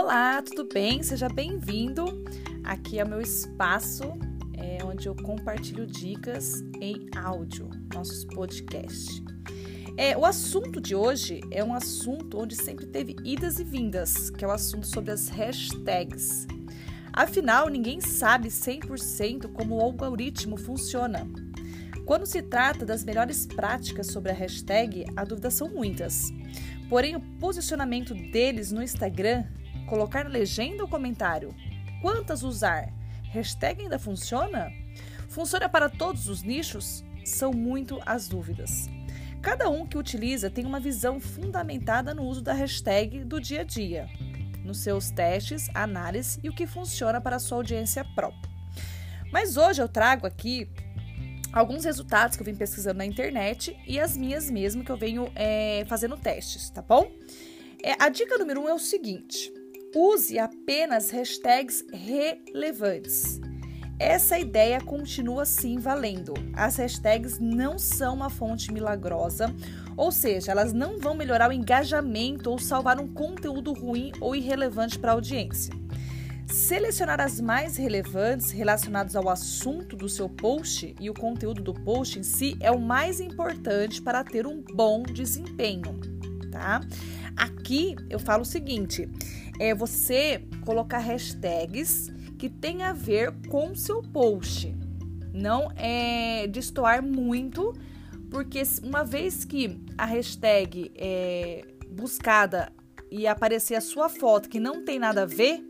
Olá, tudo bem? Seja bem-vindo. Aqui é meu espaço é, onde eu compartilho dicas em áudio, nossos podcasts. É, o assunto de hoje é um assunto onde sempre teve idas e vindas, que é o assunto sobre as hashtags. Afinal, ninguém sabe 100% como o algoritmo funciona. Quando se trata das melhores práticas sobre a hashtag, a dúvidas são muitas. Porém, o posicionamento deles no Instagram, colocar legenda ou comentário, quantas usar, hashtag ainda funciona? Funciona para todos os nichos? São muito as dúvidas. Cada um que utiliza tem uma visão fundamentada no uso da hashtag do dia a dia, nos seus testes, análise e o que funciona para a sua audiência própria. Mas hoje eu trago aqui alguns resultados que eu vim pesquisando na internet e as minhas mesmo que eu venho é, fazendo testes, tá bom? É, a dica número um é o seguinte: use apenas hashtags relevantes. Essa ideia continua sim valendo. As hashtags não são uma fonte milagrosa, ou seja, elas não vão melhorar o engajamento ou salvar um conteúdo ruim ou irrelevante para a audiência. Selecionar as mais relevantes relacionadas ao assunto do seu post e o conteúdo do post em si é o mais importante para ter um bom desempenho, tá? Aqui eu falo o seguinte: é você colocar hashtags que tem a ver com seu post. Não é destoar muito, porque uma vez que a hashtag é buscada e aparecer a sua foto que não tem nada a ver,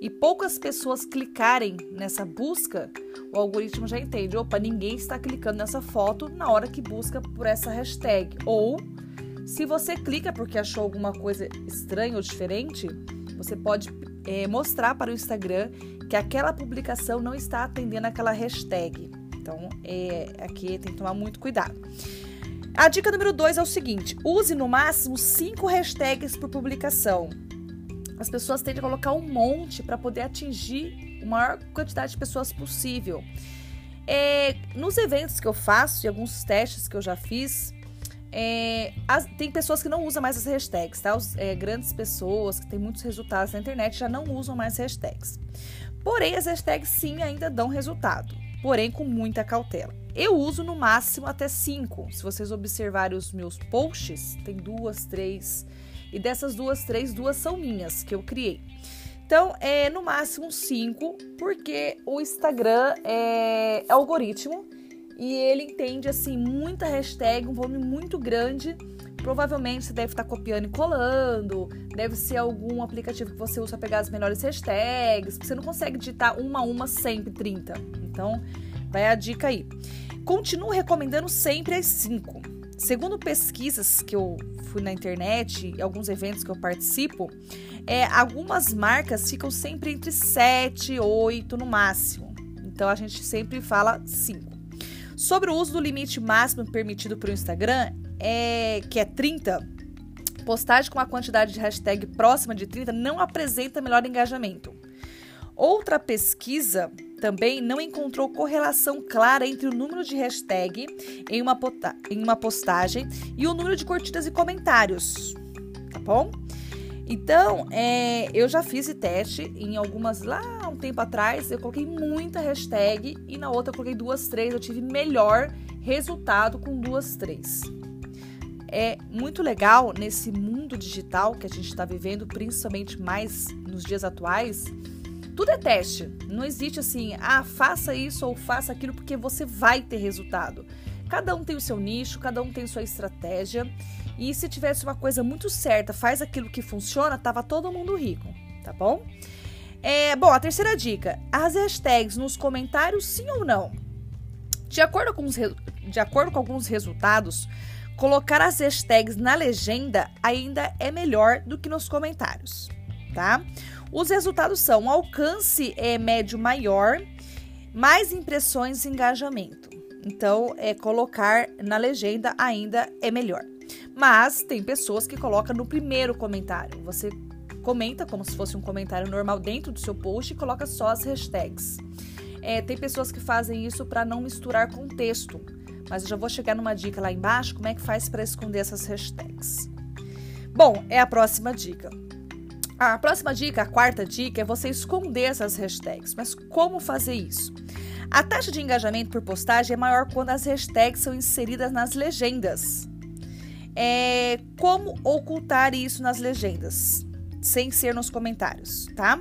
e poucas pessoas clicarem nessa busca, o algoritmo já entende: opa, ninguém está clicando nessa foto na hora que busca por essa hashtag. Ou se você clica porque achou alguma coisa estranha ou diferente, você pode é, mostrar para o Instagram que aquela publicação não está atendendo aquela hashtag. Então, é, aqui tem que tomar muito cuidado. A dica número 2 é o seguinte: use no máximo cinco hashtags por publicação as pessoas tendem a colocar um monte para poder atingir a maior quantidade de pessoas possível. É, nos eventos que eu faço e alguns testes que eu já fiz, é, as, tem pessoas que não usam mais as hashtags, tá? Os, é, grandes pessoas que têm muitos resultados na internet já não usam mais hashtags. Porém, as hashtags sim ainda dão resultado, porém com muita cautela. Eu uso no máximo até cinco. Se vocês observarem os meus posts, tem duas, três e dessas duas, três, duas são minhas, que eu criei. Então, é no máximo cinco, porque o Instagram é algoritmo e ele entende assim muita hashtag, um volume muito grande. Provavelmente você deve estar copiando e colando, deve ser algum aplicativo que você usa para pegar as melhores hashtags, você não consegue digitar uma a uma sempre 30. Então, vai a dica aí. Continuo recomendando sempre as cinco. Segundo pesquisas que eu fui na internet e alguns eventos que eu participo, é, algumas marcas ficam sempre entre 7 e 8 no máximo. Então a gente sempre fala 5. Sobre o uso do limite máximo permitido para o Instagram, é, que é 30, postagem com uma quantidade de hashtag próxima de 30 não apresenta melhor engajamento. Outra pesquisa também não encontrou correlação clara entre o número de hashtag em uma, em uma postagem e o número de curtidas e comentários, tá bom? Então, é, eu já fiz esse teste em algumas lá um tempo atrás. Eu coloquei muita hashtag e na outra eu coloquei duas, três. Eu tive melhor resultado com duas, três. É muito legal nesse mundo digital que a gente está vivendo, principalmente mais nos dias atuais tudo é teste. Não existe assim, ah, faça isso ou faça aquilo porque você vai ter resultado. Cada um tem o seu nicho, cada um tem sua estratégia. E se tivesse uma coisa muito certa, faz aquilo que funciona, tava todo mundo rico, tá bom? É, bom, a terceira dica: as hashtags nos comentários, sim ou não? De acordo com, os, de acordo com alguns resultados, colocar as hashtags na legenda ainda é melhor do que nos comentários, tá? Os resultados são alcance é, médio maior, mais impressões e engajamento. Então, é, colocar na legenda ainda é melhor. Mas tem pessoas que colocam no primeiro comentário. Você comenta como se fosse um comentário normal dentro do seu post e coloca só as hashtags. É, tem pessoas que fazem isso para não misturar com texto, mas eu já vou chegar numa dica lá embaixo como é que faz para esconder essas hashtags. Bom, é a próxima dica. A próxima dica, a quarta dica, é você esconder essas hashtags. Mas como fazer isso? A taxa de engajamento por postagem é maior quando as hashtags são inseridas nas legendas. É, como ocultar isso nas legendas? Sem ser nos comentários, tá?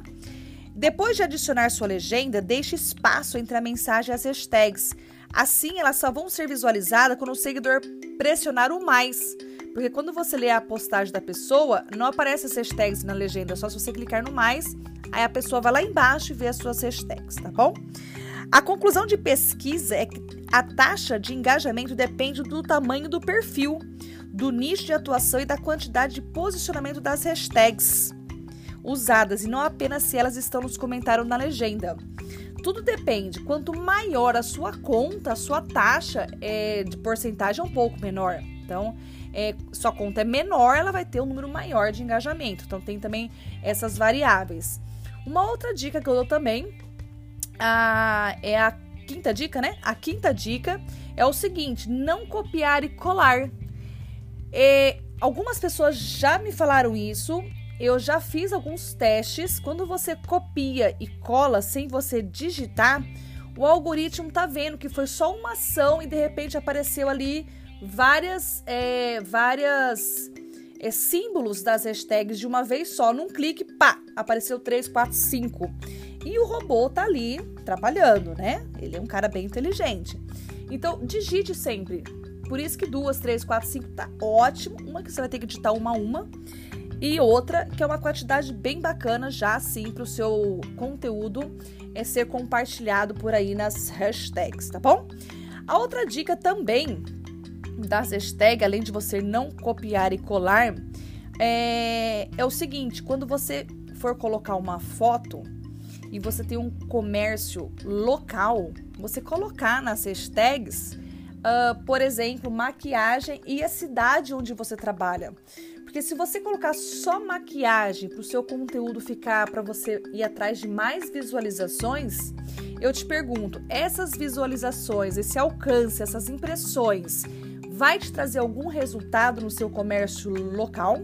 Depois de adicionar sua legenda, deixe espaço entre a mensagem e as hashtags. Assim, elas só vão ser visualizadas quando o seguidor pressionar o mais. Porque quando você lê a postagem da pessoa, não aparece as hashtags na legenda, só se você clicar no mais, aí a pessoa vai lá embaixo e vê as suas hashtags, tá bom? A conclusão de pesquisa é que a taxa de engajamento depende do tamanho do perfil, do nicho de atuação e da quantidade de posicionamento das hashtags usadas e não apenas se elas estão nos comentários na legenda. Tudo depende. Quanto maior a sua conta, a sua taxa é, de porcentagem é um pouco menor. Então, é, sua conta é menor, ela vai ter um número maior de engajamento. Então, tem também essas variáveis. Uma outra dica que eu dou também a, é a quinta dica, né? A quinta dica é o seguinte: não copiar e colar. É, algumas pessoas já me falaram isso. Eu já fiz alguns testes. Quando você copia e cola sem você digitar, o algoritmo tá vendo que foi só uma ação e de repente apareceu ali várias, é, várias é, símbolos das hashtags de uma vez só. Num clique, pá, apareceu 3, 4, 5. E o robô tá ali trabalhando, né? Ele é um cara bem inteligente. Então, digite sempre. Por isso que duas, três, quatro, cinco tá ótimo. Uma que você vai ter que digitar uma a uma. E outra que é uma quantidade bem bacana já assim para o seu conteúdo é ser compartilhado por aí nas hashtags, tá bom? A outra dica também das hashtags, além de você não copiar e colar, é, é o seguinte: quando você for colocar uma foto e você tem um comércio local, você colocar nas hashtags, uh, por exemplo, maquiagem e a cidade onde você trabalha. Porque se você colocar só maquiagem para o seu conteúdo ficar para você ir atrás de mais visualizações, eu te pergunto, essas visualizações, esse alcance, essas impressões, vai te trazer algum resultado no seu comércio local?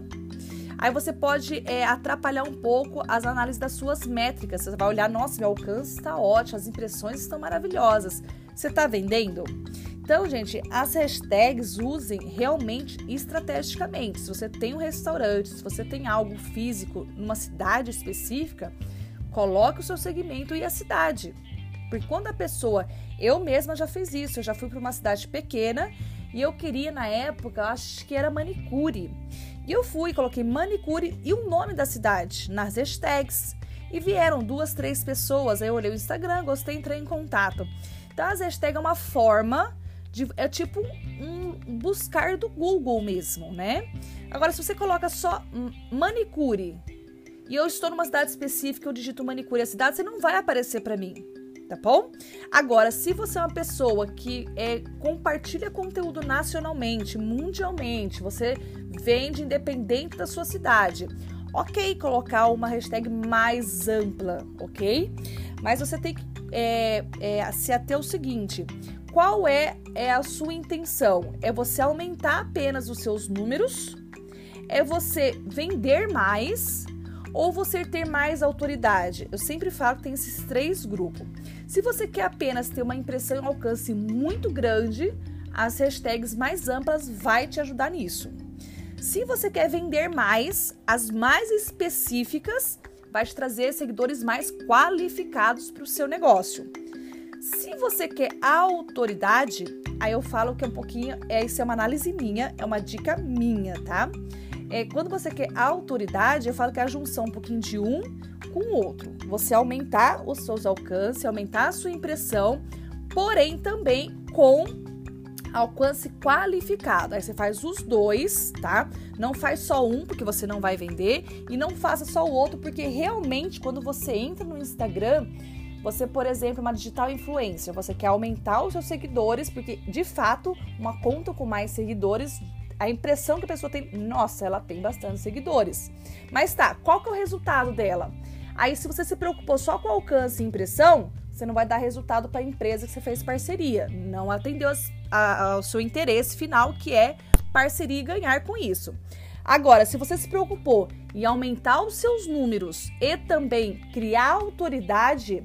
Aí você pode é, atrapalhar um pouco as análises das suas métricas. Você vai olhar, nossa, meu alcance está ótimo, as impressões estão maravilhosas. Você está vendendo? Então, gente, as hashtags usem realmente estrategicamente. Se você tem um restaurante, se você tem algo físico numa cidade específica, coloque o seu segmento e a cidade. Porque quando a pessoa, eu mesma já fiz isso, eu já fui para uma cidade pequena e eu queria na época, acho que era manicure. E eu fui, coloquei manicure e o nome da cidade nas hashtags. E vieram duas, três pessoas. Aí eu olhei o Instagram, gostei, entrei em contato. Então, as hashtags é uma forma de. É tipo um buscar do Google mesmo, né? Agora, se você coloca só manicure e eu estou numa cidade específica, eu digito manicure a cidade, você não vai aparecer para mim tá bom? Agora, se você é uma pessoa que é, compartilha conteúdo nacionalmente, mundialmente, você vende independente da sua cidade, ok colocar uma hashtag mais ampla, ok? Mas você tem que é, é, se ater ao seguinte: qual é, é a sua intenção? É você aumentar apenas os seus números? É você vender mais? ou você ter mais autoridade. Eu sempre falo que tem esses três grupos. Se você quer apenas ter uma impressão e um alcance muito grande, as hashtags mais amplas vai te ajudar nisso. Se você quer vender mais, as mais específicas vai te trazer seguidores mais qualificados para o seu negócio. Se você quer autoridade, aí eu falo que é um pouquinho, é, isso é uma análise minha, é uma dica minha, tá? É, quando você quer autoridade, eu falo que é a junção um pouquinho de um com o outro. Você aumentar os seus alcances, aumentar a sua impressão, porém também com alcance qualificado. Aí você faz os dois, tá? Não faz só um, porque você não vai vender, e não faça só o outro, porque realmente quando você entra no Instagram, você, por exemplo, uma digital influencer, você quer aumentar os seus seguidores, porque de fato, uma conta com mais seguidores a impressão que a pessoa tem, nossa, ela tem bastante seguidores. Mas tá, qual que é o resultado dela? Aí, se você se preocupou só com alcance e impressão, você não vai dar resultado para a empresa que você fez parceria. Não atendeu ao seu interesse final, que é parceria e ganhar com isso. Agora, se você se preocupou e aumentar os seus números e também criar autoridade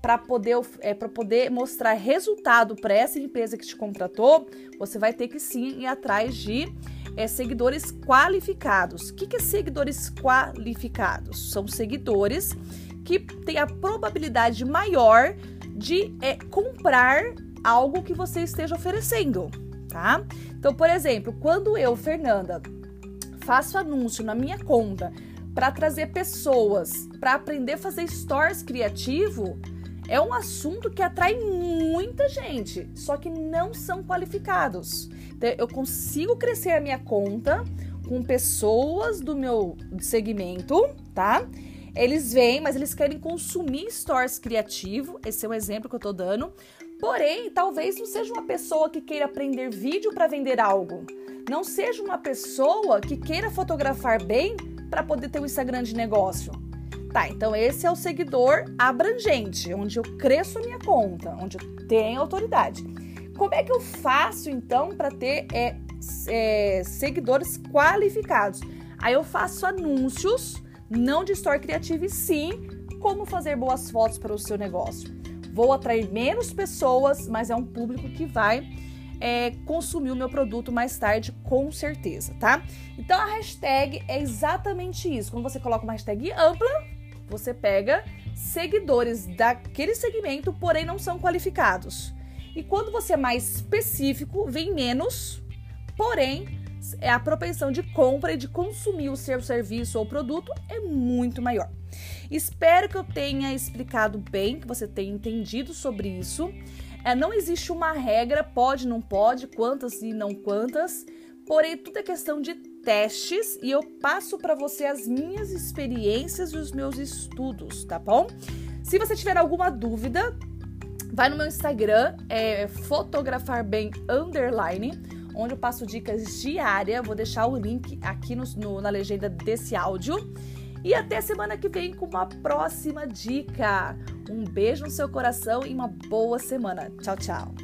para poder, é, poder mostrar resultado para essa empresa que te contratou, você vai ter que sim ir atrás de é, seguidores qualificados. O que, que é seguidores qualificados? São seguidores que têm a probabilidade maior de é, comprar algo que você esteja oferecendo, tá? Então, por exemplo, quando eu, Fernanda, faço anúncio na minha conta para trazer pessoas para aprender a fazer stories criativo, é um assunto que atrai muita gente, só que não são qualificados. Então, eu consigo crescer a minha conta com pessoas do meu segmento, tá? Eles vêm, mas eles querem consumir stores criativo. Esse é um exemplo que eu tô dando. Porém, talvez não seja uma pessoa que queira aprender vídeo para vender algo. Não seja uma pessoa que queira fotografar bem para poder ter um Instagram de negócio. Tá, então esse é o seguidor abrangente, onde eu cresço a minha conta, onde eu tenho autoridade. Como é que eu faço então para ter é, é, seguidores qualificados? Aí eu faço anúncios não de store criativo e sim como fazer boas fotos para o seu negócio. Vou atrair menos pessoas, mas é um público que vai é, consumir o meu produto mais tarde, com certeza, tá? Então a hashtag é exatamente isso. Quando você coloca uma hashtag ampla, você pega seguidores daquele segmento, porém não são qualificados. E quando você é mais específico, vem menos, porém é a propensão de compra e de consumir o seu serviço ou produto é muito maior. Espero que eu tenha explicado bem, que você tenha entendido sobre isso. É, não existe uma regra, pode, não pode, quantas e não quantas, porém tudo é questão de testes e eu passo para você as minhas experiências e os meus estudos, tá bom? Se você tiver alguma dúvida, vai no meu Instagram, é fotografar bem underline onde eu passo dicas diárias. Vou deixar o link aqui no, no, na legenda desse áudio. E até semana que vem com uma próxima dica. Um beijo no seu coração e uma boa semana. Tchau, tchau.